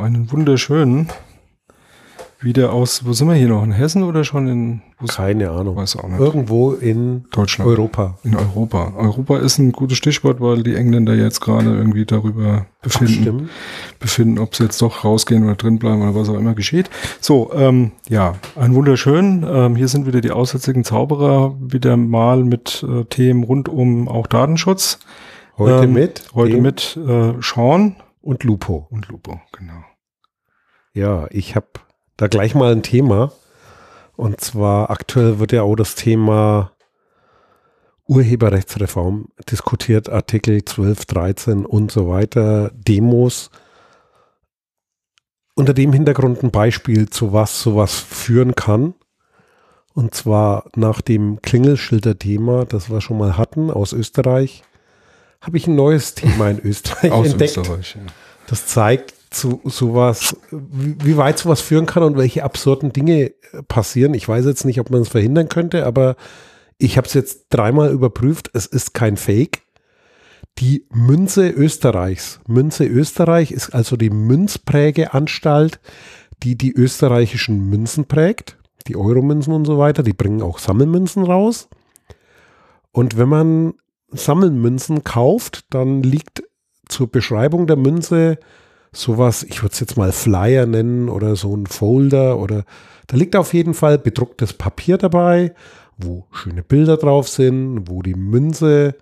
Einen wunderschönen. Wieder aus, wo sind wir hier noch? In Hessen oder schon in? Keine Ahnung. Weiß auch nicht. Irgendwo in Deutschland. Europa. In Europa. Europa ist ein gutes Stichwort, weil die Engländer jetzt gerade irgendwie darüber befinden, Stimmt. befinden, ob sie jetzt doch rausgehen oder drin bleiben oder was auch immer geschieht. So, ähm, ja, ein wunderschön. Ähm, hier sind wieder die aussätzigen Zauberer, wieder mal mit äh, Themen rund um auch Datenschutz. Heute Ähm, mit. Heute mit äh, Sean Und Lupo. und Lupo, genau. Ja, ich habe da gleich mal ein Thema. Und zwar aktuell wird ja auch das Thema Urheberrechtsreform diskutiert, Artikel 12, 13 und so weiter, Demos. Unter dem Hintergrund ein Beispiel, zu was sowas führen kann. Und zwar nach dem Klingelschilder-Thema, das wir schon mal hatten aus Österreich, habe ich ein neues Thema in Österreich Aus entdeckt. Österreich. Ja. Das zeigt zu sowas, wie, weit sowas führen kann und welche absurden Dinge äh, passieren. Ich weiß jetzt nicht, ob man es verhindern könnte, aber ich habe es jetzt dreimal überprüft. Es ist kein Fake. Die Münze Österreichs. Münze Österreich ist also die Münzprägeanstalt, die die österreichischen Münzen prägt. Die Euromünzen und so weiter. Die bringen auch Sammelmünzen raus. Und wenn man Sammelmünzen kauft, dann liegt zur Beschreibung der Münze sowas, ich würde es jetzt mal Flyer nennen oder so ein Folder oder da liegt auf jeden Fall bedrucktes Papier dabei, wo schöne Bilder drauf sind, wo die Münze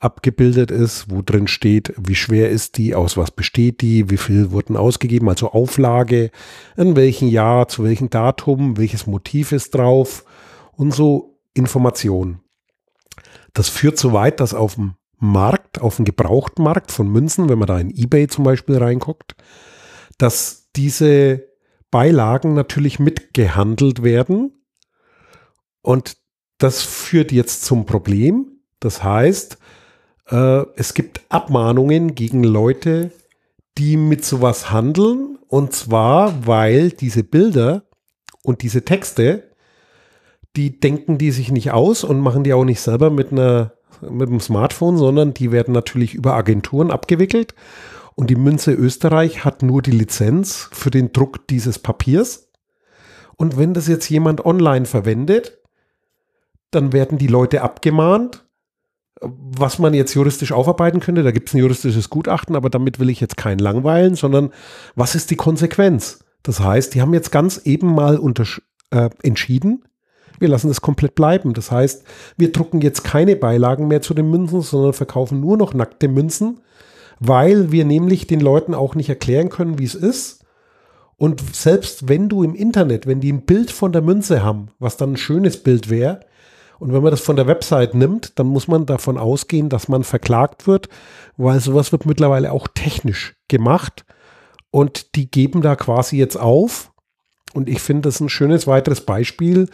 abgebildet ist, wo drin steht, wie schwer ist die, aus was besteht die, wie viel wurden ausgegeben, also Auflage, in welchem Jahr, zu welchem Datum, welches Motiv ist drauf und so Informationen. Das führt so weit, dass auf dem Markt, auf dem Gebrauchtmarkt von Münzen, wenn man da in eBay zum Beispiel reinguckt, dass diese Beilagen natürlich mitgehandelt werden. Und das führt jetzt zum Problem. Das heißt, äh, es gibt Abmahnungen gegen Leute, die mit sowas handeln. Und zwar, weil diese Bilder und diese Texte, die denken die sich nicht aus und machen die auch nicht selber mit einer mit dem Smartphone, sondern die werden natürlich über Agenturen abgewickelt. Und die Münze Österreich hat nur die Lizenz für den Druck dieses Papiers. Und wenn das jetzt jemand online verwendet, dann werden die Leute abgemahnt. Was man jetzt juristisch aufarbeiten könnte, da gibt es ein juristisches Gutachten, aber damit will ich jetzt keinen langweilen, sondern was ist die Konsequenz? Das heißt, die haben jetzt ganz eben mal äh, entschieden, wir lassen das komplett bleiben. Das heißt, wir drucken jetzt keine Beilagen mehr zu den Münzen, sondern verkaufen nur noch nackte Münzen, weil wir nämlich den Leuten auch nicht erklären können, wie es ist. Und selbst wenn du im Internet, wenn die ein Bild von der Münze haben, was dann ein schönes Bild wäre, und wenn man das von der Website nimmt, dann muss man davon ausgehen, dass man verklagt wird, weil sowas wird mittlerweile auch technisch gemacht. Und die geben da quasi jetzt auf. Und ich finde das ein schönes weiteres Beispiel,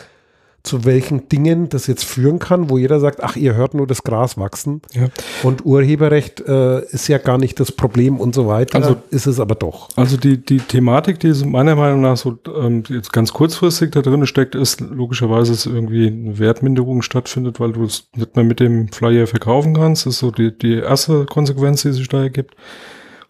zu welchen Dingen das jetzt führen kann, wo jeder sagt, ach, ihr hört nur das Gras wachsen. Ja. Und Urheberrecht äh, ist ja gar nicht das Problem und so weiter. Also- ist es aber doch. Also die, die Thematik, die meiner Meinung nach so ähm, jetzt ganz kurzfristig da drin steckt, ist logischerweise, dass irgendwie eine Wertminderung stattfindet, weil du es nicht mehr mit dem Flyer verkaufen kannst. Das ist so die, die erste Konsequenz, die sich da ergibt.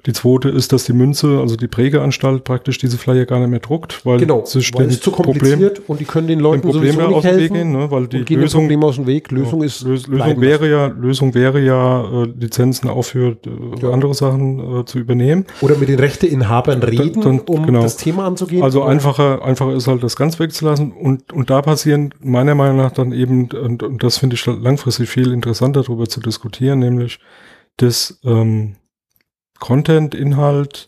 Die zweite ist, dass die Münze, also die Prägeanstalt praktisch diese Flyer gar nicht mehr druckt, weil Genau, weil dem es zu Problem, kompliziert und die können den dem Leuten Problem sowieso ja nicht aus dem Weg helfen. gehen, ne? weil die dem Lösung, Problem aus dem Weg. Lösung ist Lös Lösung wäre ja, Lösung wäre ja, äh, Lizenzen auch für äh, Ja. andere Sachen äh, zu übernehmen. Oder mit den Rechteinhabern reden, dann- um genau. das Thema anzugehen. Also einfacher, einfacher ist halt das ganz wegzulassen und, und da passieren meiner Meinung nach dann eben, und, und das finde ich langfristig viel interessanter darüber zu diskutieren, nämlich das ähm, Content, Inhalt,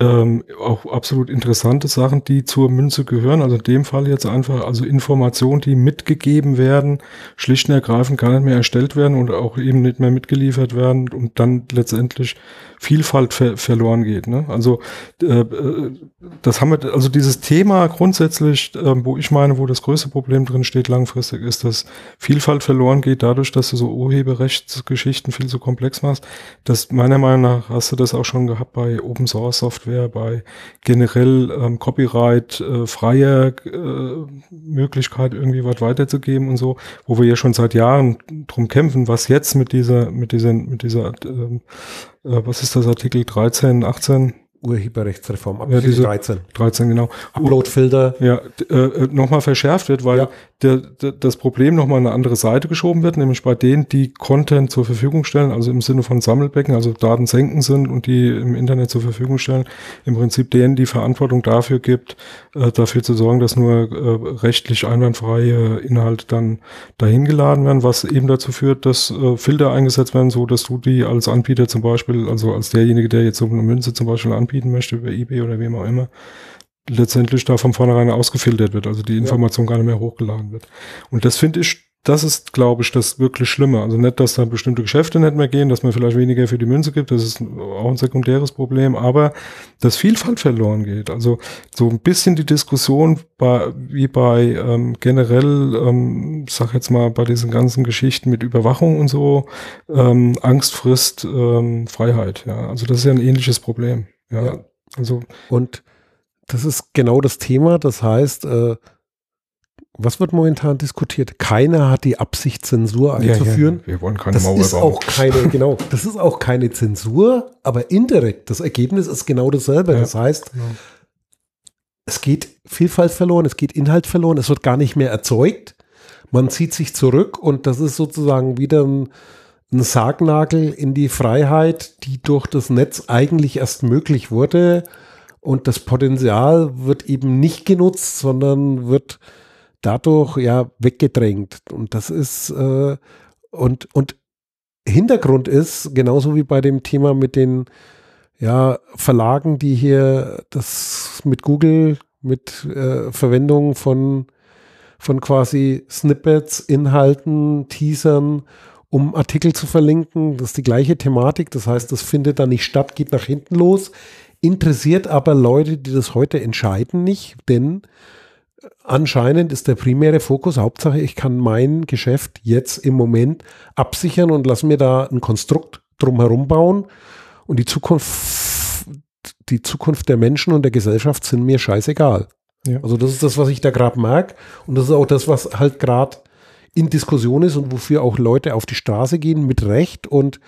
ähm, auch absolut interessante Sachen, die zur Münze gehören. Also in dem Fall jetzt einfach, also Informationen, die mitgegeben werden, schlicht und ergreifend gar nicht mehr erstellt werden und auch eben nicht mehr mitgeliefert werden und dann letztendlich Vielfalt ver verloren geht. Ne? Also äh, äh, das haben wir, also dieses Thema grundsätzlich, äh, wo ich meine, wo das größte Problem drin steht langfristig, ist, dass Vielfalt verloren geht dadurch, dass du so Urheberrechtsgeschichten viel zu komplex machst. Das meiner Meinung nach hast du das auch schon gehabt bei Open Source Software, bei generell ähm, Copyright, äh, freier äh, Möglichkeit irgendwie was weiterzugeben und so, wo wir ja schon seit Jahren drum kämpfen, was jetzt mit dieser, mit dieser, mit dieser, ähm, äh, was ist das Artikel 13, 18 Urheberrechtsreform ab ja, diese 13. 13, genau. Uploadfilter. Ja, äh, äh nochmal verschärft wird, weil ja. der, der, das Problem nochmal an eine andere Seite geschoben wird, nämlich bei denen, die Content zur Verfügung stellen, also im Sinne von Sammelbecken, also Daten senken sind und die im Internet zur Verfügung stellen, im Prinzip denen die Verantwortung dafür gibt, äh, dafür zu sorgen, dass nur äh, rechtlich einwandfreie Inhalte dann dahin geladen werden, was eben dazu führt, dass äh, Filter eingesetzt werden, so dass du die als Anbieter zum Beispiel, also als derjenige, der jetzt so eine Münze zum Beispiel anbieten möchte über eBay oder wem auch immer, letztendlich da von vornherein ausgefiltert wird, also die Information ja. gar nicht mehr hochgeladen wird. Und das finde ich das ist, glaube ich, das wirklich Schlimme. Also nicht, dass da bestimmte Geschäfte nicht mehr gehen, dass man vielleicht weniger für die Münze gibt, das ist auch ein sekundäres Problem, aber dass Vielfalt verloren geht. Also so ein bisschen die Diskussion bei, wie bei ähm, generell, ähm, sag jetzt mal, bei diesen ganzen Geschichten mit Überwachung und so, ähm, Angst frisst ähm, Freiheit. Ja, also das ist ja ein ähnliches Problem. Ja, ja. also und das ist genau das Thema. Das heißt, äh, was wird momentan diskutiert? Keiner hat die Absicht, Zensur einzuführen. Ja, ja. Wir wollen keine das Mauer ist bauen. auch keine, genau, das ist auch keine Zensur, aber indirekt. Das Ergebnis ist genau dasselbe. Ja, das heißt, genau. es geht Vielfalt verloren, es geht Inhalt verloren, es wird gar nicht mehr erzeugt. Man zieht sich zurück und das ist sozusagen wieder ein, ein Sargnagel in die Freiheit, die durch das Netz eigentlich erst möglich wurde. Und das Potenzial wird eben nicht genutzt, sondern wird dadurch ja weggedrängt. Und das ist äh, und, und Hintergrund ist, genauso wie bei dem Thema mit den ja, Verlagen, die hier das mit Google, mit äh, Verwendung von, von quasi Snippets, Inhalten, Teasern, um Artikel zu verlinken. Das ist die gleiche Thematik. Das heißt, das findet da nicht statt, geht nach hinten los. Interessiert aber Leute, die das heute entscheiden, nicht, denn anscheinend ist der primäre Fokus, Hauptsache, ich kann mein Geschäft jetzt im Moment absichern und lass mir da ein Konstrukt drumherum bauen. Und die Zukunft, die Zukunft der Menschen und der Gesellschaft sind mir scheißegal. Ja. Also das ist das, was ich da gerade mag. Und das ist auch das, was halt gerade in Diskussion ist und wofür auch Leute auf die Straße gehen, mit Recht. Und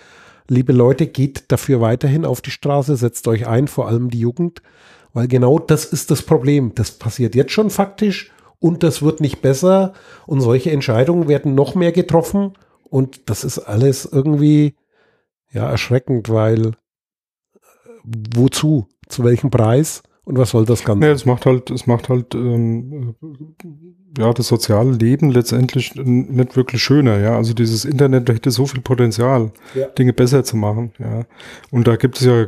liebe Leute, geht dafür weiterhin auf die Straße, setzt euch ein, vor allem die Jugend. Weil genau das ist das Problem. Das passiert jetzt schon faktisch und das wird nicht besser und solche Entscheidungen werden noch mehr getroffen und das ist alles irgendwie ja erschreckend, weil äh, wozu? Zu welchem Preis? Und was soll das Ganze? Ja, es macht halt, es macht halt ähm, ja, das soziale Leben letztendlich nicht wirklich schöner, ja. Also dieses Internet hätte so viel Potenzial, ja. Dinge besser zu machen, ja. Und da gibt es ja,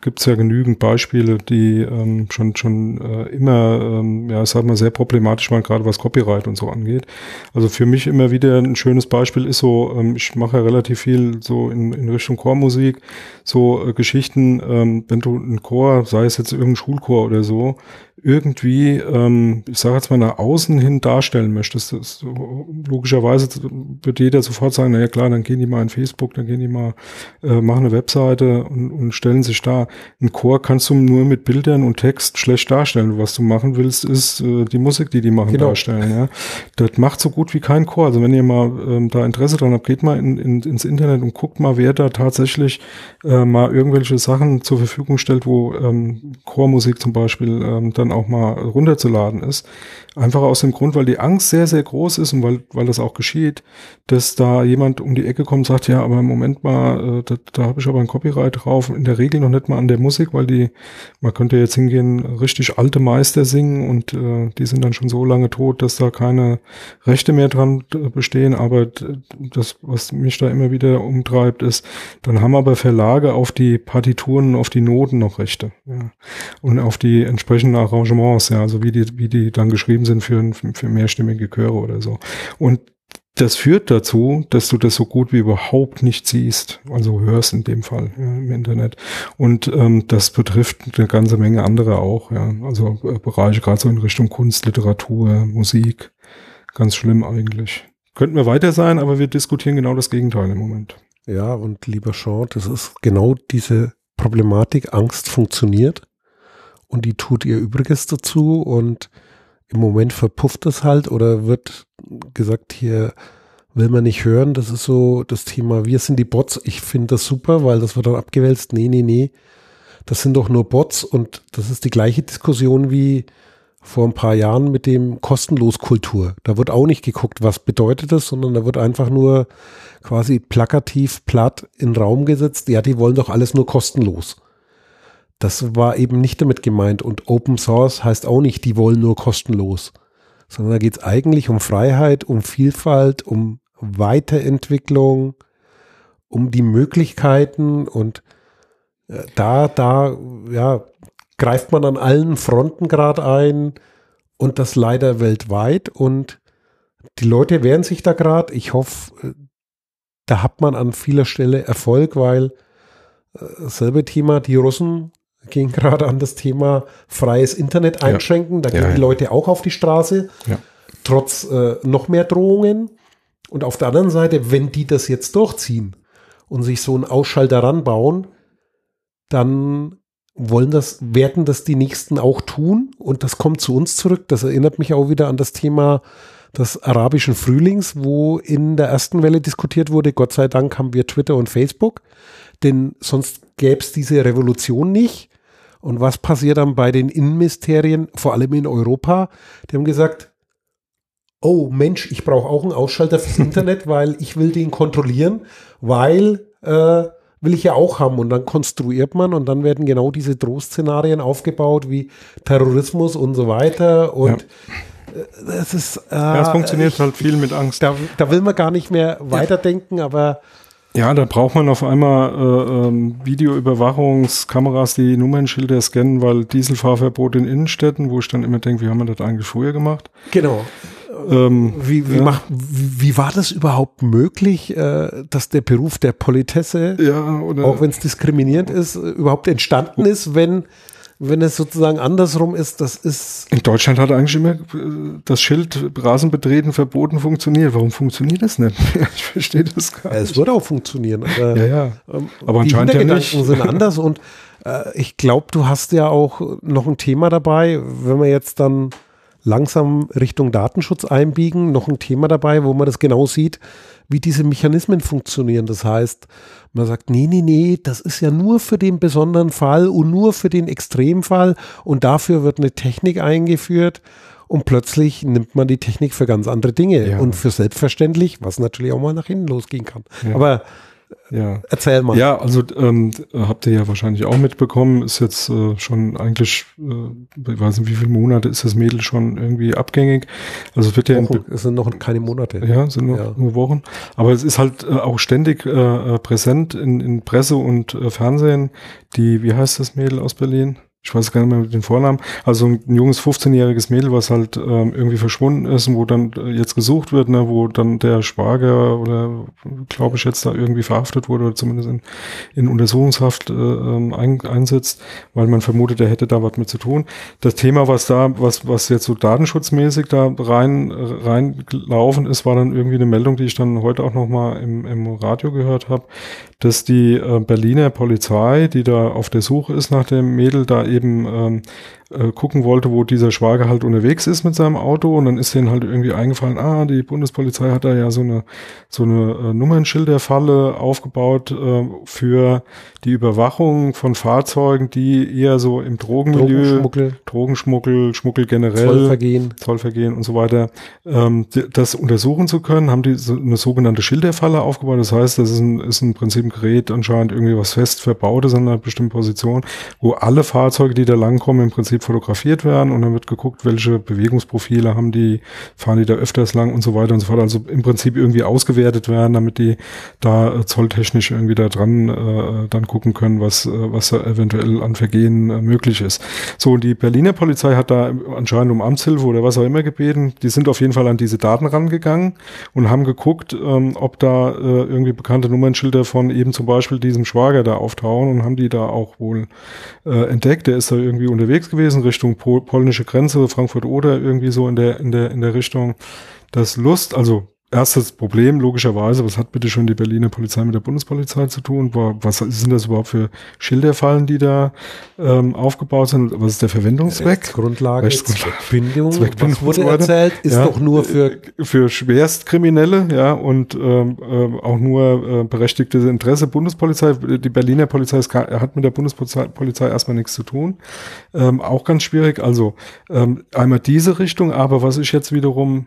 gibt es ja genügend Beispiele, die ähm, schon, schon äh, immer, ähm, ja, sag mal, sehr problematisch waren, gerade was Copyright und so angeht. Also für mich immer wieder ein schönes Beispiel ist so, ähm, ich mache ja relativ viel so in, in Richtung Chormusik, so äh, Geschichten, ähm, wenn du einen Chor, sei es jetzt irgendein Schulchor oder so, irgendwie, ähm, ich sage jetzt mal nach außen hin darstellen möchtest, das, logischerweise wird jeder sofort sagen, naja klar, dann gehen die mal in Facebook, dann gehen die mal, äh, machen eine Webseite und, und stellen sich da. Ein Chor kannst du nur mit Bildern und Text schlecht darstellen. Was du machen willst, ist äh, die Musik, die die machen, genau. darstellen. Ja? Das macht so gut wie kein Chor. Also wenn ihr mal ähm, da Interesse dran habt, geht mal in, in, ins Internet und guckt mal, wer da tatsächlich äh, mal irgendwelche Sachen zur Verfügung stellt, wo ähm, Chormusik zum Beispiel ähm, dann auch mal runterzuladen ist. Einfach aus dem Grund, weil die Angst sehr, sehr groß ist und weil, weil das auch geschieht, dass da jemand um die Ecke kommt und sagt, ja, aber im Moment mal, äh, da, da habe ich aber ein Copyright drauf. In der Regel noch nicht mal an der Musik, weil die, man könnte jetzt hingehen, richtig alte Meister singen und äh, die sind dann schon so lange tot, dass da keine Rechte mehr dran äh, bestehen. Aber das, was mich da immer wieder umtreibt, ist, dann haben aber Verlage auf die Partituren, auf die Noten noch Rechte. Ja. Und auf die entsprechenden Arrangements, ja, also wie die, wie die dann geschrieben geschrieben sind für, für mehrstimmige Chöre oder so. Und das führt dazu, dass du das so gut wie überhaupt nicht siehst, also hörst in dem Fall ja, im Internet. Und ähm, das betrifft eine ganze Menge andere auch, ja. Also äh, Bereiche gerade so in Richtung Kunst, Literatur, Musik. Ganz schlimm eigentlich. Könnten wir weiter sein, aber wir diskutieren genau das Gegenteil im Moment. Ja, und lieber Sean, das ist genau diese Problematik. Angst funktioniert und die tut ihr Übriges dazu und im Moment verpufft es halt oder wird gesagt, hier will man nicht hören. Das ist so das Thema, wir sind die Bots. Ich finde das super, weil das wird dann abgewälzt. Nee, nee, nee. das sind doch nur Bots und das ist die gleiche Diskussion wie vor ein paar Jahren mit dem kostenlos Kultur. Da wird auch nicht geguckt, was bedeutet das, sondern da wird einfach nur quasi plakativ platt in den Raum gesetzt. Ja, die wollen doch alles nur kostenlos. Das war eben nicht damit gemeint und Open Source heißt auch nicht, die wollen nur kostenlos, sondern da geht es eigentlich um Freiheit, um Vielfalt, um Weiterentwicklung, um die Möglichkeiten und äh, da, da, ja, greift man an allen Fronten gerade ein und das leider weltweit und die Leute wehren sich da gerade. Ich hoffe, äh, da hat man an vieler Stelle Erfolg, weil äh, selbe Thema, die Russen gehen gerade an das Thema freies Internet einschränken. Ja. Da gehen ja, die Leute auch auf die Straße, trotz äh, noch mehr Drohungen. Und auf der anderen Seite, wenn die das jetzt durchziehen und sich so einen Ausschalter ranbauen, dann wollen das, werden das die Nächsten auch tun und das kommt zu uns zurück. Das erinnert mich auch wieder an das Thema des arabischen Frühlings, wo in der ersten Welle diskutiert wurde, Gott sei Dank haben wir Twitter und Facebook, denn sonst gäbe es diese Revolution nicht. Und was passiert dann bei den Innenministerien, vor allem in Europa? Die haben gesagt, oh Mensch, ich brauche auch einen Ausschalter fürs Internet, weil ich will den kontrollieren, weil äh, will ich ja auch haben. Und dann konstruiert man und dann werden genau diese Drohszenarien aufgebaut wie Terrorismus und so weiter. Und ja. Äh, das ist. Äh, ja, es funktioniert ich, halt viel mit Angst. Da, da, will man gar nicht mehr weiterdenken, aber. Ja, da braucht man auf einmal äh, ähm, Videoüberwachungskameras, die Nummernschilder scannen, weil Dieselfahrverbot in Innenstädten, wo ich dann immer denke, wie haben wir das eigentlich früher gemacht? Genau. Ähm, wie, wie, ja. macht, wie, wie, war das überhaupt möglich, äh, dass der Beruf der Politesse, ja, auch wenn es diskriminierend ist, überhaupt entstanden ist, wenn wenn es sozusagen andersrum ist, das ist. In Deutschland hat eigentlich immer äh, das Schild Rasen betreten verboten funktioniert. Warum funktioniert das nicht? ich verstehe das gar nicht. es würde auch funktionieren. Aber, ja, ja. Ähm, aber anscheinend ja nicht. sind anders und äh, ich glaube, du hast ja auch noch ein Thema dabei, wenn wir jetzt dann langsam Richtung Datenschutz einbiegen. Noch ein Thema dabei, wo man das genau sieht, wie diese Mechanismen funktionieren. Das heißt, man sagt, nee, nee, nee, das ist ja nur für den besonderen Fall und nur für den Extremfall und dafür wird eine Technik eingeführt und plötzlich nimmt man die Technik für ganz andere Dinge ja. und für selbstverständlich, was natürlich auch mal nach hinten losgehen kann. Ja. Aber ja. Erzähl mal. Ja, also ähm, habt ihr ja wahrscheinlich auch mitbekommen, ist jetzt äh, schon eigentlich, äh, ich weiß nicht, wie viele Monate ist das Mädel schon irgendwie abgängig. Also es wird ja. Wochen, es sind noch keine Monate. Ja, sind noch ja. nur Wochen. Aber es ist halt äh, auch ständig äh, äh präsent in, in Presse und äh, Fernsehen. Die, wie heißt das Mädel aus Berlin? Ich weiß gar nicht mehr mit den Vornamen, also ein junges 15-jähriges Mädel, was halt ähm, irgendwie verschwunden ist und wo dann äh, jetzt gesucht wird, ne, wo dann der Schwager oder glaube ich jetzt da irgendwie verhaftet wurde oder zumindest in, in Untersuchungshaft äh, ähm, ein, einsetzt, weil man vermutet, er hätte da was mit zu tun. Das Thema, was da, was, was jetzt so datenschutzmäßig da rein reingelaufen ist, war dann irgendwie eine Meldung, die ich dann heute auch nochmal im, im Radio gehört habe, dass die äh, Berliner Polizei, die da auf der Suche ist nach dem Mädel, da eben ähm, äh, gucken wollte, wo dieser Schwager halt unterwegs ist mit seinem Auto. Und dann ist denen halt irgendwie eingefallen, ah, die Bundespolizei hat da ja so eine so eine äh, Nummernschilderfalle aufgebaut äh, für die Überwachung von Fahrzeugen, die eher so im Drogenmilieu, Drogenschmuggel, Drogenschmuggel, Schmuggel generell, Zollvergehen, Zollvergehen und so weiter, ähm, das untersuchen zu können, haben die so eine sogenannte Schilderfalle aufgebaut. Das heißt, das ist, ein, ist im Prinzip ein Gerät anscheinend irgendwie was fest verbaut ist an einer bestimmten Position, wo alle Fahrzeuge, die da langkommen, im Prinzip fotografiert werden und dann wird geguckt, welche Bewegungsprofile haben die, fahren die da öfters lang und so weiter und so fort. Also im Prinzip irgendwie ausgewertet werden, damit die da äh, zolltechnisch irgendwie da dran äh, dann gucken können, was, äh, was da eventuell an Vergehen äh, möglich ist. So, und die Berliner Polizei hat da anscheinend um Amtshilfe oder was auch immer gebeten. Die sind auf jeden Fall an diese Daten rangegangen und haben geguckt, ähm, ob da äh, irgendwie bekannte Nummernschilder von eben zum Beispiel diesem Schwager da auftauchen und haben die da auch wohl äh, entdeckt. Der ist da irgendwie unterwegs gewesen gewesen, Richtung Pol polnische Grenze, Frankfurt oder irgendwie so in der, in der, in der Richtung. Das Lust, also erstes Problem, logischerweise, was hat bitte schon die Berliner Polizei mit der Bundespolizei zu tun? Was sind das überhaupt für Schilderfallen, die da ähm, aufgebaut sind? Was ist der Verwendungszweck? Rechtsgrundlage, Rechtsgrundlage. Zweckbindung, Zweckbindung was wurde erzählt, ist Ja. doch nur für für Schwerstkriminelle, ja, und ähm, ähm, auch nur äh, berechtigtes Interesse Bundespolizei. Die Berliner Polizei ist, hat mit der Bundespolizei Polizei erstmal nichts zu tun. Ähm, auch ganz schwierig. Also ähm, einmal diese Richtung, aber was ich jetzt wiederum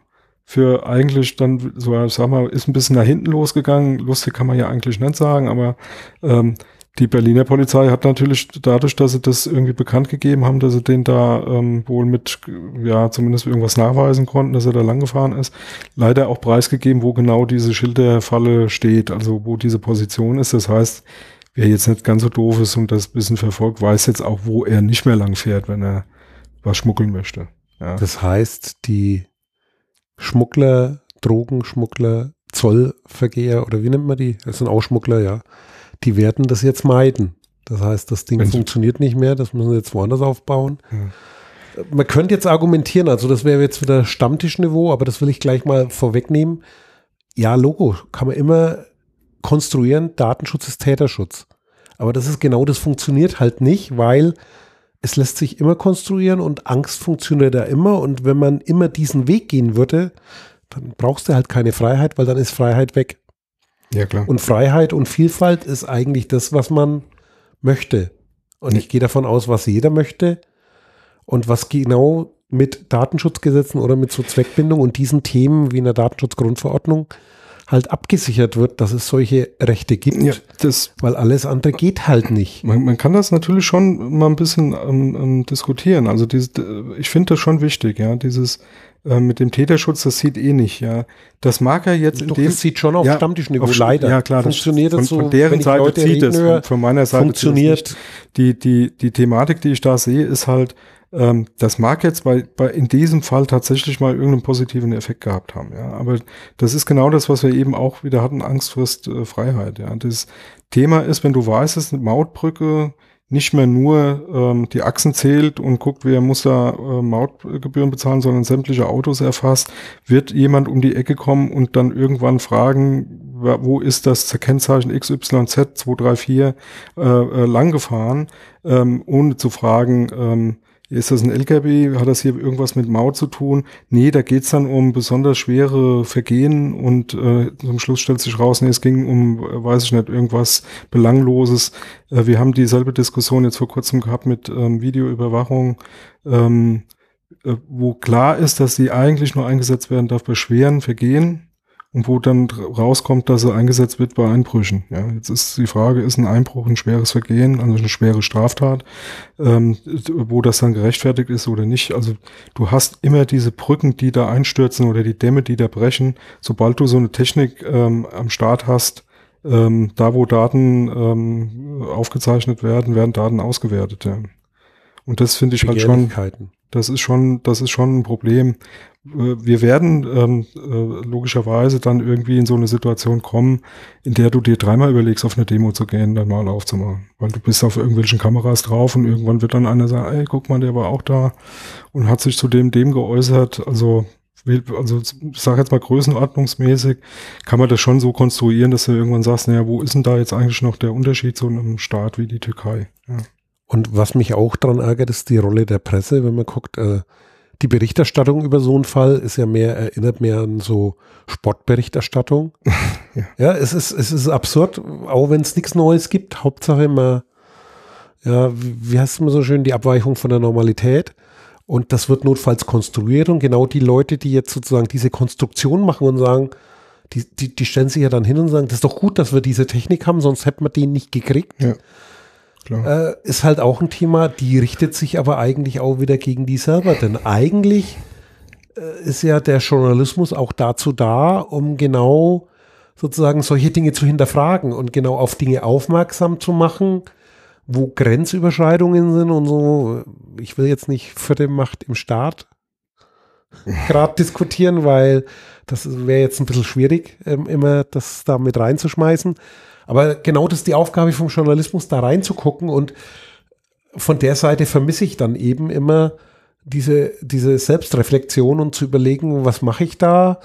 für eigentlich dann, so sag mal, ist ein bisschen nach hinten losgegangen. Lustig kann man ja eigentlich nicht sagen, aber ähm, die Berliner Polizei hat natürlich dadurch, dass sie das irgendwie bekannt gegeben haben, dass sie den da ähm, wohl mit, ja, zumindest irgendwas nachweisen konnten, dass er da lang gefahren ist, leider auch preisgegeben, wo genau diese Schilderfalle steht, also wo diese Position ist. Das heißt, wer jetzt nicht ganz so doof ist und das bisschen verfolgt, weiß jetzt auch, wo er nicht mehr lang fährt, wenn er was schmuggeln möchte. Ja. Das heißt, die Schmuggler, Drogenschmuggler, Zollvergeher oder wie nennt man die? Das sind auch Schmuggler, ja. Die werden das jetzt meiden. Das heißt, das Ding Wenn's- funktioniert nicht mehr, das müssen sie jetzt woanders aufbauen. Ja. Man könnte jetzt argumentieren, also das wäre jetzt wieder Stammtischniveau, aber das will ich gleich mal vorwegnehmen. Ja, Logo kann man immer konstruieren, Datenschutz ist Täterschutz. Aber das ist genau, das funktioniert halt nicht, weil es lässt sich immer konstruieren und Angst funktioniert da immer. Und wenn man immer diesen Weg gehen würde, dann brauchst du halt keine Freiheit, weil dann ist Freiheit weg. ja, klar. Und Freiheit und Vielfalt ist eigentlich das, was man möchte. Und ich gehe davon aus, was jeder möchte und was genau mit Datenschutzgesetzen oder mit so Zweckbindung und diesen Themen wie in der Datenschutzgrundverordnung halt abgesichert wird, dass es solche Rechte gibt, ja, das weil alles andere geht halt nicht. Man, man kann das natürlich schon mal ein bisschen ähm, ähm, diskutieren. Also dieses, ich finde das schon wichtig, ja. Dieses äh, mit dem Täterschutz, das sieht eh nicht, ja. Das mag er jetzt in Doch, dem das sieht schon auf ja, Stammtischniveau auf- leider. Ja, klar, das funktioniert von, das so, von deren Seite Leute zieht es, höre, von, von meiner Seite funktioniert. Die, die, die Thematik, die ich da sehe, ist halt, ähm, das mag jetzt bei, bei in diesem Fall tatsächlich mal irgendeinen positiven Effekt gehabt haben, ja. Aber das ist genau das, was wir eben auch wieder hatten, Angst frisst äh, Freiheit, ja. Das Thema ist, wenn du weißt, ist eine Mautbrücke, nicht mehr nur ähm, die Achsen zählt und guckt, wer muss da äh, Mautgebühren bezahlen, sondern sämtliche Autos erfasst, wird jemand um die Ecke kommen und dann irgendwann fragen, wo ist das Kennzeichen XYZ 234 äh, äh, lang gefahren, ähm, ohne zu fragen, ähm, ist das ein LKW? Hat das hier irgendwas mit Maut zu tun? Nee, da geht's dann um besonders schwere Vergehen und äh, zum Schluss stellt sich raus, nee, es ging um, äh, weiß ich nicht, irgendwas Belangloses. Äh, wir haben dieselbe Diskussion jetzt vor kurzem gehabt mit ähm, Videoüberwachung, ähm, äh, wo klar ist, dass sie eigentlich nur eingesetzt werden darf bei schweren Vergehen und wo dann rauskommt, dass sie eingesetzt wird bei Einbrüchen. Ja, jetzt ist die Frage, ist ein Einbruch ein schweres Vergehen, also eine schwere Straftat, ähm, wo das dann gerechtfertigt ist oder nicht. Also du hast immer diese Brücken, die da einstürzen oder die Dämme, die da brechen, sobald du so eine Technik ähm, am Start hast, ähm, da wo Daten ähm, aufgezeichnet werden, werden Daten ausgewertet. Ja. Und das finde ich halt schon. Das ist schon, das ist schon ein Problem. Äh, Wir werden ähm, äh, logischerweise dann irgendwie in so eine Situation kommen, in der du dir dreimal überlegst, auf eine Demo zu gehen, dann mal aufzumachen. Weil du bist auf irgendwelchen Kameras drauf und irgendwann wird dann einer sagen, ey, guck mal, der war auch da und hat sich zu dem, dem geäußert. Also, also ich sage jetzt mal größenordnungsmäßig, kann man das schon so konstruieren, dass du irgendwann sagst, naja, wo ist denn da jetzt eigentlich noch der Unterschied zu einem Staat wie die Türkei? Ja. Und was mich auch daran ärgert, ist die Rolle der Presse, wenn man guckt, äh, die Berichterstattung über so einen Fall ist ja mehr, erinnert mehr an so Sportberichterstattung. Ja. ja, es ist, es ist absurd, auch wenn es nichts Neues gibt. Hauptsache immer, ja, wie heißt es immer so schön, die Abweichung von der Normalität. Und das wird notfalls konstruiert und genau die Leute, die jetzt sozusagen diese Konstruktion machen und sagen, die, die, die stellen sich ja dann hin und sagen, das ist doch gut, dass wir diese Technik haben, sonst hätten wir den nicht gekriegt Ja, klar. äh, ist halt auch ein Thema, die richtet sich aber eigentlich auch wieder gegen die selber. Denn eigentlich äh, ist ja der Journalismus auch dazu da, um genau sozusagen solche Dinge zu hinterfragen und genau auf Dinge aufmerksam zu machen, wo Grenzüberschreitungen sind und so. Ich will jetzt nicht für die Macht im Staat gerade diskutieren, weil das wäre jetzt ein bisschen schwierig, ähm, immer das da mit reinzuschmeißen. Aber genau das ist die Aufgabe vom Journalismus, da reinzugucken und von der Seite vermisse ich dann eben immer diese, diese Selbstreflexion und zu überlegen, was mache ich da?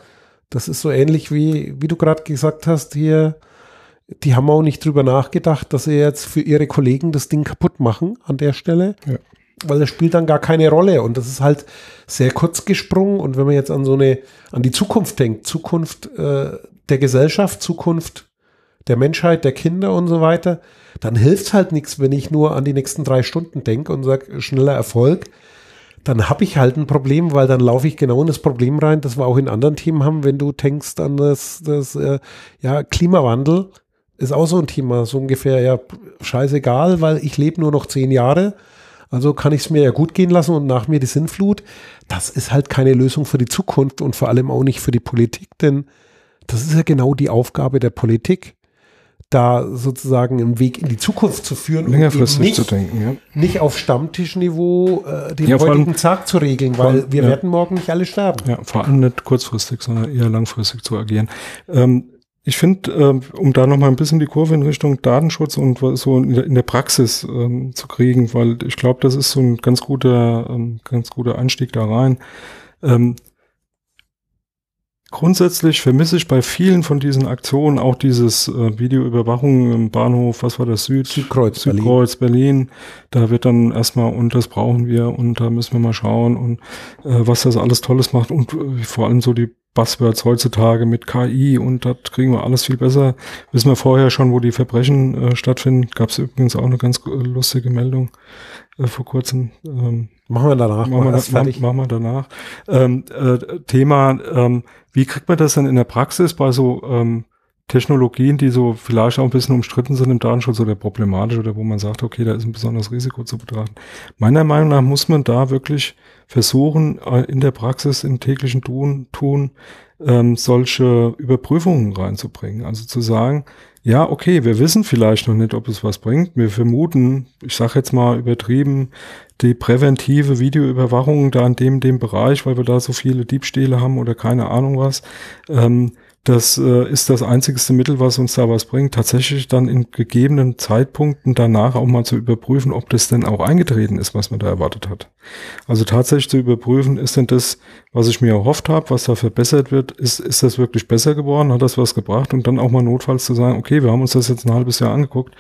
Das ist so ähnlich wie, wie du gerade gesagt hast, hier, die haben auch nicht drüber nachgedacht, dass sie jetzt für ihre Kollegen das Ding kaputt machen an der Stelle. Ja. Weil das spielt dann gar keine Rolle. Und das ist halt sehr kurz gesprungen. Und wenn man jetzt an so eine, an die Zukunft denkt, Zukunft äh, der Gesellschaft, Zukunft der Menschheit, der Kinder und so weiter, dann hilft halt nichts, wenn ich nur an die nächsten drei Stunden denke und sage, schneller Erfolg. Dann habe ich halt ein Problem, weil dann laufe ich genau in das Problem rein, das wir auch in anderen Themen haben, wenn du denkst an das, das äh, ja, Klimawandel ist auch so ein Thema, so ungefähr, ja, scheißegal, weil ich lebe nur noch zehn Jahre. Also kann ich es mir ja gut gehen lassen und nach mir die Sinnflut. Das ist halt keine Lösung für die Zukunft und vor allem auch nicht für die Politik, denn das ist ja genau die Aufgabe der Politik, da sozusagen einen Weg in die Zukunft zu führen längerfristig nicht, zu denken, ja. nicht auf Stammtischniveau äh, den ja, heutigen allem, Tag zu regeln, weil allem, wir ja. werden morgen nicht alle sterben. Ja, vor allem nicht kurzfristig, sondern eher langfristig zu agieren. Ähm, ich finde, äh, um da nochmal ein bisschen die Kurve in Richtung Datenschutz und so in der, in der Praxis ähm, zu kriegen, weil ich glaube, das ist so ein ganz guter, ähm, ganz guter Einstieg da rein. Ähm, grundsätzlich vermisse ich bei vielen von diesen Aktionen auch dieses äh, Videoüberwachung im Bahnhof, was war das, Süd, Südkreuz, Südkreuz Berlin. Berlin. Da wird dann erstmal, und das brauchen wir, und da müssen wir mal schauen, und äh, was das alles Tolles macht und äh, vor allem so die Buzzwords heutzutage mit KI und das kriegen wir alles viel besser. Wissen wir vorher schon, wo die Verbrechen äh, stattfinden. Gab es übrigens auch eine ganz lustige Meldung äh, vor kurzem. Ähm, machen wir danach. Machen wir, das, machen, machen wir danach. Ähm, äh, Thema, ähm, wie kriegt man das denn in der Praxis bei so ähm, Technologien, die so vielleicht auch ein bisschen umstritten sind im Datenschutz oder problematisch oder wo man sagt, okay, da ist ein besonderes Risiko zu betrachten. Meiner Meinung nach muss man da wirklich versuchen, äh, in der Praxis, im täglichen Tun, tun ähm, solche Überprüfungen reinzubringen. Also zu sagen, ja, okay, wir wissen vielleicht noch nicht, ob es was bringt. Wir vermuten, ich sage jetzt mal übertrieben, die präventive Videoüberwachung da in dem, dem Bereich, weil wir da so viele Diebstähle haben oder keine Ahnung was. Ähm, das äh, ist das einzigste Mittel, was uns da was bringt, tatsächlich dann in gegebenen Zeitpunkten danach auch mal zu überprüfen, ob das denn auch eingetreten ist, was man da erwartet hat. Also tatsächlich zu überprüfen, ist denn das, was ich mir erhofft habe, was da verbessert wird, ist, ist das wirklich besser geworden, hat das was gebracht? Und dann auch mal notfalls zu sagen, okay, wir haben uns das jetzt ein halbes Jahr angeguckt,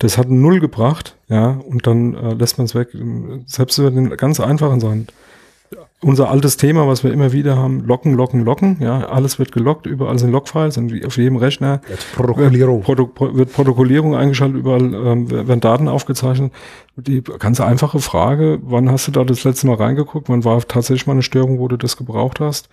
das hat null gebracht, ja, und dann äh, lässt man es weg, selbst über den ganz einfachen Sachen unser altes Thema, was wir immer wieder haben, locken, locken, locken. Ja, alles wird gelockt, überall sind Logfiles und auf jedem Rechner Protokollierung. Wird, Protokollierung eingeschaltet, überall ähm, werden Daten aufgezeichnet. Die ganz einfache Frage, wann hast du da das letzte Mal reingeguckt? Wann war tatsächlich mal eine Störung, wo du das gebraucht hast?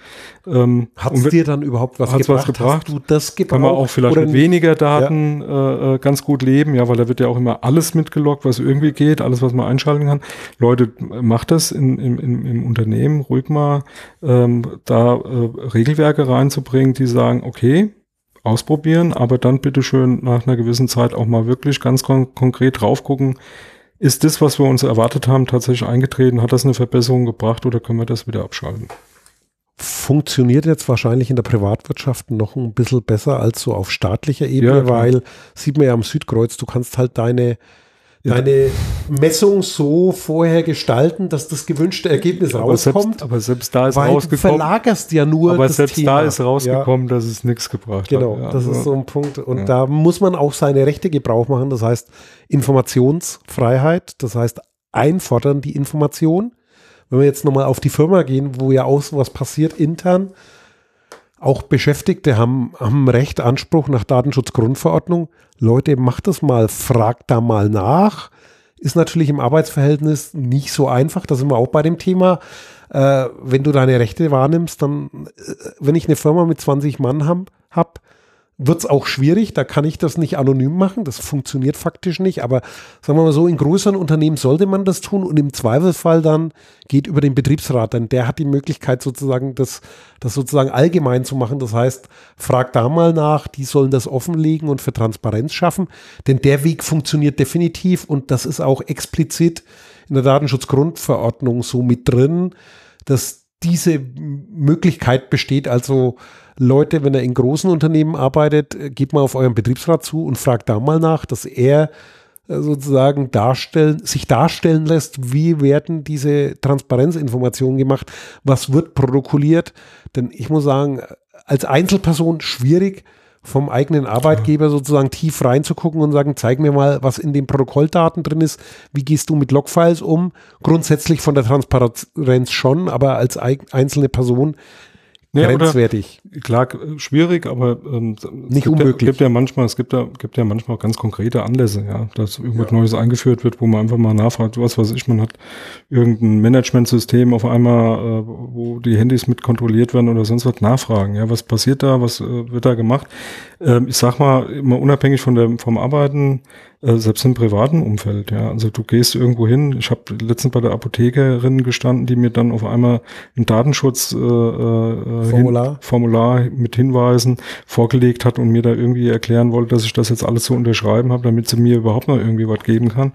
Ähm, hat es dir dann überhaupt was gebracht? was gebracht? Hast du das gebraucht? Kann man auch vielleicht mit weniger Daten ja. Äh, äh, ganz gut leben, ja, weil da wird ja auch immer alles mitgelockt, was irgendwie geht, alles, was man einschalten kann. Leute, macht das in, in, in, im Unternehmen ruhig mal, ähm, da äh, Regelwerke reinzubringen, die sagen, okay, ausprobieren, aber dann bitteschön nach einer gewissen Zeit auch mal wirklich ganz kon konkret drauf gucken, ist das, was wir uns erwartet haben, tatsächlich eingetreten? Hat das eine Verbesserung gebracht oder können wir das wieder abschalten? Funktioniert jetzt wahrscheinlich in der Privatwirtschaft noch ein bisschen besser als so auf staatlicher Ebene, ja, weil sieht man ja am Südkreuz, du kannst halt deine deine Messung so vorher gestalten, dass das gewünschte Ergebnis aber rauskommt. Selbst, aber selbst da ist weil rausgekommen. Du verlagerst ja nur aber selbst Thema. da ist rausgekommen, ja. dass es nichts gebracht genau, hat. Genau, das also, ist so ein Punkt. Und ja. da muss man auch seine Rechte Gebrauch machen. Das heißt Informationsfreiheit, das heißt einfordern die Information. Wenn wir jetzt nochmal auf die Firma gehen, wo ja auch sowas passiert intern, auch Beschäftigte haben, haben Recht, Anspruch nach Datenschutzgrundverordnung. Leute, macht das mal, fragt da mal nach. Ist natürlich im Arbeitsverhältnis nicht so einfach. Da sind wir auch bei dem Thema. Äh, wenn du deine Rechte wahrnimmst, dann, äh, wenn ich eine Firma mit 20 Mann habe, hab, wird es auch schwierig. Da kann ich das nicht anonym machen. Das funktioniert faktisch nicht. Aber sagen wir mal so, in größeren Unternehmen sollte man das tun und im Zweifelsfall dann geht über den Betriebsrat. Denn der hat die Möglichkeit sozusagen, das, das sozusagen allgemein zu machen. Das heißt, frag da mal nach, die sollen das offenlegen und für Transparenz schaffen. Denn der Weg funktioniert definitiv und das ist auch explizit in der Datenschutzgrundverordnung so mit drin, dass diese Möglichkeit besteht. Also Leute, wenn er in großen Unternehmen arbeitet, äh, geht mal auf euren Betriebsrat zu und fragt da mal nach, dass er äh, sozusagen darstellen, sich darstellen lässt, wie werden diese Transparenzinformationen gemacht, was wird protokolliert. Denn ich muss sagen, als Einzelperson schwierig, vom eigenen Arbeitgeber sozusagen tief reinzugucken und sagen, zeig mir mal, was in den Protokolldaten drin ist. Wie gehst du mit Logfiles um? Grundsätzlich von der Transparenz schon, aber als einzelne Person Nee, grenzwertig. Klar, schwierig, aber ähm, nicht unmöglich. Ja, gibt ja manchmal, es gibt ja, gibt ja manchmal ganz konkrete Anlässe, ja, dass irgendwas ja. Neues eingeführt wird, wo man einfach mal nachfragt, was weiß ich, man hat irgendein Managementsystem auf einmal, äh, wo die Handys mit kontrolliert werden oder sonst was nachfragen. Ja, was passiert da, was äh, wird da gemacht? Ähm, ich sag mal, immer unabhängig von der, vom Arbeiten, äh, selbst im privaten Umfeld, ja. Also du gehst irgendwo hin, ich habe letztens bei der Apothekerin gestanden, die mir dann auf einmal ein Datenschutz äh, äh, Formular. Hin, Formular mit Hinweisen vorgelegt hat und mir da irgendwie erklären wollte, dass ich das jetzt alles so unterschreiben habe, damit sie mir überhaupt noch irgendwie was geben kann,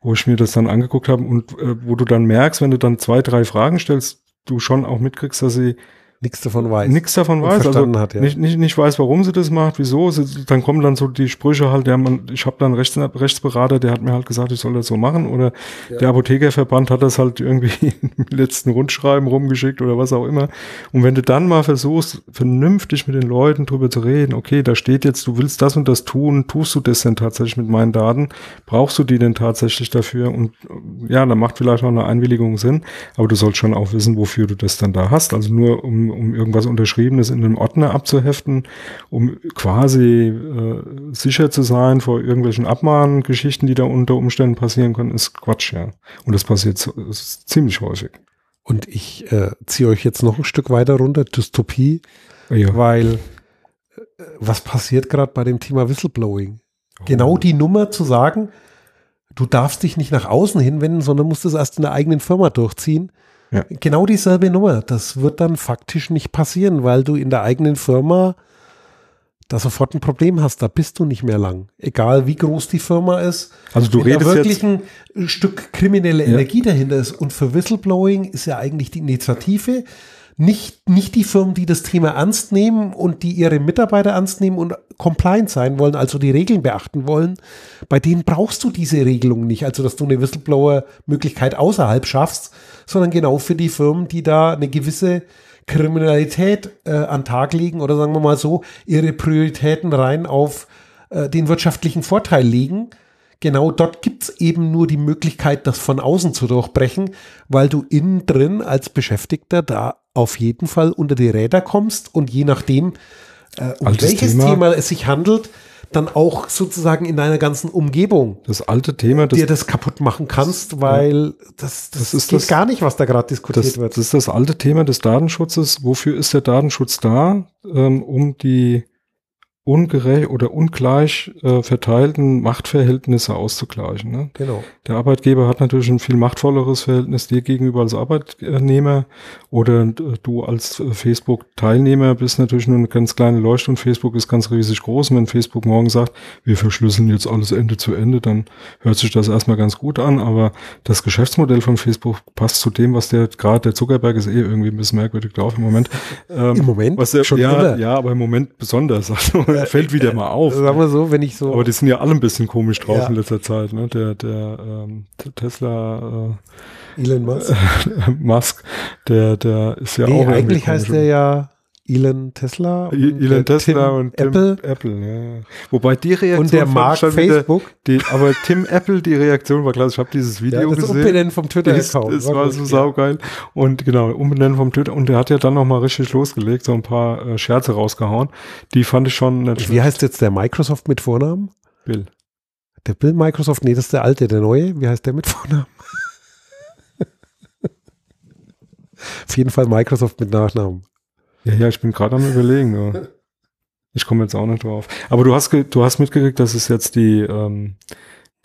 wo ich mir das dann angeguckt habe und äh, wo du dann merkst, wenn du dann zwei, drei Fragen stellst, du schon auch mitkriegst, dass sie nichts davon weiß. Nichts davon weiß, also hat, ja. nicht, nicht, nicht weiß, warum sie das macht, wieso. Sie, dann kommen dann so die Sprüche halt, ja, man, ich habe dann Rechts, Rechtsberater, der hat mir halt gesagt, ich soll das so machen. Oder ja. der Apothekerverband hat das halt irgendwie im letzten Rundschreiben rumgeschickt oder was auch immer. Und wenn du dann mal versuchst, vernünftig mit den Leuten drüber zu reden, okay, da steht jetzt, du willst das und das tun, tust du das denn tatsächlich mit meinen Daten? Brauchst du die denn tatsächlich dafür? Und ja, da macht vielleicht auch eine Einwilligung Sinn, aber du sollst schon auch wissen, wofür du das dann da hast. Also nur um um, irgendwas Unterschriebenes in einem Ordner abzuheften, um quasi äh, sicher zu sein vor irgendwelchen Abmahngeschichten, die da unter Umständen passieren können, ist Quatsch, ja. Und das passiert ist ziemlich häufig. Und ich äh, ziehe euch jetzt noch ein Stück weiter runter, Dystopie, ja. weil äh, was passiert gerade bei dem Thema Whistleblowing? Oh. Genau die Nummer zu sagen, du darfst dich nicht nach außen hinwenden, sondern musst es erst in der eigenen Firma durchziehen. Ja. Genau dieselbe Nummer. Das wird dann faktisch nicht passieren, weil du in der eigenen Firma da sofort ein Problem hast. Da bist du nicht mehr lang. Egal wie groß die Firma ist. Also du redest wirklich ein Stück kriminelle ja. Energie dahinter ist. Und für Whistleblowing ist ja eigentlich die Initiative, nicht, nicht die Firmen, die das Thema ernst nehmen und die ihre Mitarbeiter ernst nehmen und compliant sein wollen, also die Regeln beachten wollen, bei denen brauchst du diese Regelung nicht, also dass du eine Whistleblower-Möglichkeit außerhalb schaffst, sondern genau für die Firmen, die da eine gewisse Kriminalität äh, an Tag legen oder sagen wir mal so, ihre Prioritäten rein auf äh, den wirtschaftlichen Vorteil legen. Genau dort gibt's eben nur die Möglichkeit, das von außen zu durchbrechen, weil du innen drin als Beschäftigter da auf jeden Fall unter die Räder kommst und je nachdem, äh, um Altes welches Thema. Thema es sich handelt, dann auch sozusagen in deiner ganzen Umgebung das alte Thema, das, dir das kaputt machen kannst, weil das, das, das ist geht das, gar nicht, was da gerade diskutiert das, wird. Das ist das alte Thema des Datenschutzes. Wofür ist der Datenschutz da? Ähm, um die ungerecht oder ungleich äh, verteilten Machtverhältnisse auszugleichen. Ne? Genau. Der Arbeitgeber hat natürlich ein viel machtvolleres Verhältnis dir gegenüber als Arbeitnehmer oder äh, du als äh, Facebook-Teilnehmer bist natürlich nur eine ganz kleine Leuchte und Facebook ist ganz riesig groß. Und wenn Facebook morgen sagt, wir verschlüsseln jetzt alles Ende zu Ende, dann hört sich das erstmal ganz gut an, aber das Geschäftsmodell von Facebook passt zu dem, was der gerade der Zuckerberg ist eh irgendwie ein bisschen merkwürdig drauf im Moment. Ähm, Im Moment? Was der, schon ja, ja, aber im Moment besonders. Also, fällt wieder mal auf. Sagen wir so, wenn ich so. Aber die sind ja alle ein bisschen komisch drauf ja. in letzter Zeit, ne? Der, der ähm, Tesla äh, Elon Musk. Musk, der, der ist ja nee, auch. Eigentlich heißt der ja Elon Tesla und Elon Tesla Tim und Tim Apple. Apple ja. Wobei die Reaktion und der Mark Facebook. Die, aber Tim Apple, die Reaktion war klasse. Ich habe dieses Video ja, das gesehen. Umbenennen vom Twitter-Account. Das, das war, so saugeil. Und genau, Umbenennen vom Twitter. Und der hat ja dann noch mal richtig losgelegt, so ein paar äh, Scherze rausgehauen. Die fand ich schon nicht Wie heißt jetzt der Microsoft mit Vornamen? Bill. Der Bill Microsoft, nee, das ist der alte, der neue. Wie heißt der mit Vornamen? Auf jeden Fall Microsoft mit Nachnamen. Ja, ja, ich bin gerade am überlegen. Ja. Ich komme jetzt auch nicht drauf. Aber du hast, du hast mitgekriegt, dass es jetzt die, ähm,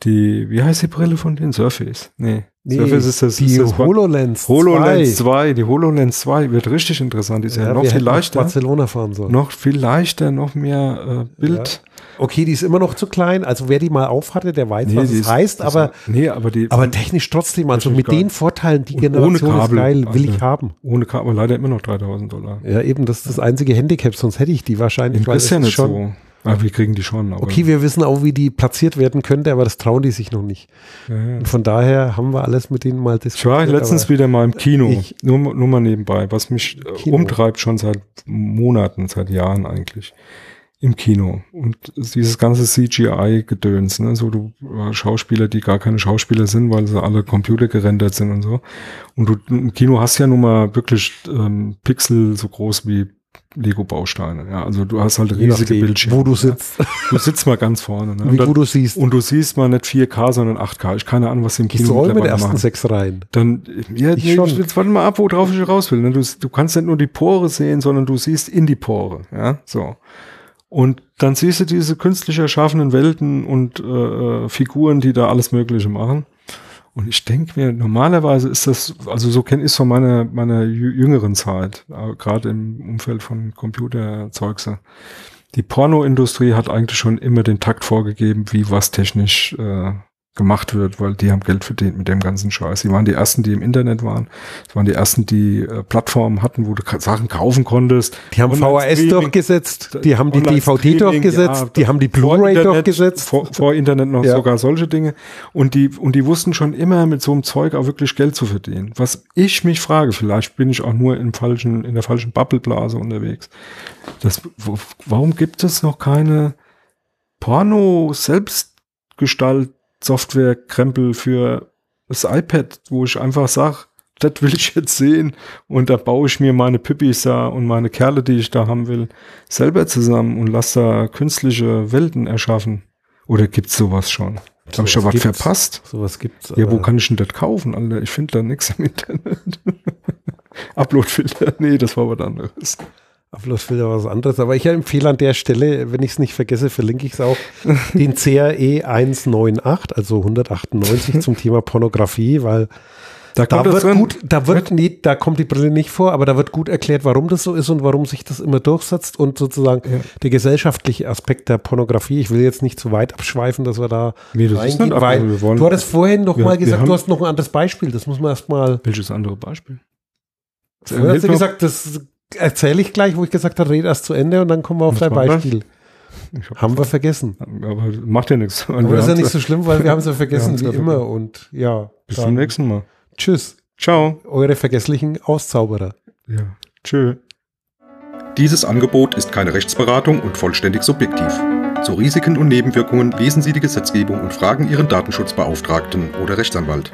die, wie heißt die Brille von den Surface? Nee. Nee Surface ist das, die ist das HoloLens 2. HoloLens 2. Die HoloLens 2 wird richtig interessant. Die ist ja, ja noch viel leichter. Barcelona fahren soll. Noch viel leichter, noch mehr äh, Bild. Ja. Okay, die ist immer noch zu klein. Also wer die mal aufhatte, der weiß, nee, was es ist, heißt. Aber, nee, aber, die, aber technisch trotzdem, also mit den Vorteilen, die Generation ohne Kabel, ist geil, will ich haben. Ohne Kabel, leider immer noch 3000 Dollar. Ja, eben, das ist das einzige Handicap, sonst hätte ich die wahrscheinlich. Weil ist ja nicht schon, so. Ah, wir kriegen die schon. okay, wir wissen auch, wie die platziert werden könnte, aber das trauen die sich noch nicht. Ja, ja. Und von daher haben wir alles mit denen mal diskutiert. Ich war letztens wieder mal im Kino, ich, nur, nur mal nebenbei, was mich äh, umtreibt schon seit Monaten, seit Jahren eigentlich im Kino. Und dieses ganze CGI-Gedöns, ne? so du äh, Schauspieler, die gar keine Schauspieler sind, weil sie alle Computer gerendert sind und so. Und du im Kino hast ja nun mal wirklich ähm, Pixel so groß wie Lego-Bausteine. Ja, also du hast halt riesige Bildschirme. Wo du sitzt. Ja. Du sitzt mal ganz vorne. Ne? Wie dann, du siehst. Und du siehst mal nicht 4K, sondern 8K. Ich keine Ahnung, was im Kino du mit ersten machen. sechs rein? Dann, ja, ich nee, schon. jetzt warte mal ab, worauf ich raus will. Ne? Du, du kannst nicht nur die Pore sehen, sondern du siehst in die Pore. Ja, so. Und dann siehst du diese künstlich erschaffenen Welten und äh, äh Figuren, die da alles Mögliche machen. Und ich denke mir, normalerweise ist das, also so kenne ich es von meiner, meiner jüngeren Zeit, äh, gerade im Umfeld von Computerzeugse. Die Pornoindustrie hat eigentlich schon immer den Takt vorgegeben, wie was technisch äh, gemacht wird, weil die haben Geld verdient mit dem ganzen Scheiß. Die waren die ersten, die im Internet waren. Die waren die ersten, die äh, Plattformen hatten, wo du Sachen kaufen konntest. Die haben VHS durchgesetzt, die haben die DVD durchgesetzt, ja, die haben die Blu-ray durchgesetzt. Vor, vor, Internet noch ja. sogar solche Dinge. Und die, und die wussten schon immer mit so einem Zeug auch wirklich Geld zu verdienen. Was ich mich frage, vielleicht bin ich auch nur im falschen, in der falschen Bubbleblase unterwegs. Das, wo, warum gibt es noch keine Porno-Selbstgestalt Software-Krempel für das iPad, wo ich einfach sage, das will ich jetzt sehen und da baue ich mir meine Pippis da und meine Kerle, die ich da haben will, selber zusammen und lasse da künstliche Welten erschaffen. Oder gibt's sowas schon? So Habe ich schon was verpasst? Sowas gibt's. Ja, wo kann ich denn das kaufen, Alter? Ich finde da nichts im Internet. Uploadfilter, nee, das war was anderes. Upload-Filter was anderes, aber ich empfehle an der Stelle, wenn ich es nicht vergesse, verlinke ich es auch, den CRE 198, also 198 zum Thema Pornografie, weil da, da wird drin. gut, da wird nie, da kommt die Brille nicht vor, aber da wird gut erklärt, warum das so ist und warum sich das immer durchsetzt und sozusagen ja. der gesellschaftliche Aspekt der Pornografie. Ich will jetzt nicht zu weit abschweifen, dass wir da nee, das reingehen, ist weil du hattest vorhin noch wir, mal gesagt, du hast noch ein anderes Beispiel. Das muss man erstmal. Welches andere Beispiel? Vorher hast du gesagt, das erzähle ich gleich, wo ich gesagt habe, red erst zu Ende und dann kommen wir auf dein Beispiel. Haben wir vergessen. Aber macht ja nichts. Aber das ist ja nicht so schlimm, weil wir haben es ja vergessen, wie immer. Und ja. Bis zum nächsten Mal. Tschüss. Ciao. Eure vergesslichen Auszauberer. Ja. Tschö. Dieses Angebot ist keine Rechtsberatung und vollständig subjektiv. Zu Risiken und Nebenwirkungen lesen Sie die Gesetzgebung und fragen Ihren Datenschutzbeauftragten oder Rechtsanwalt.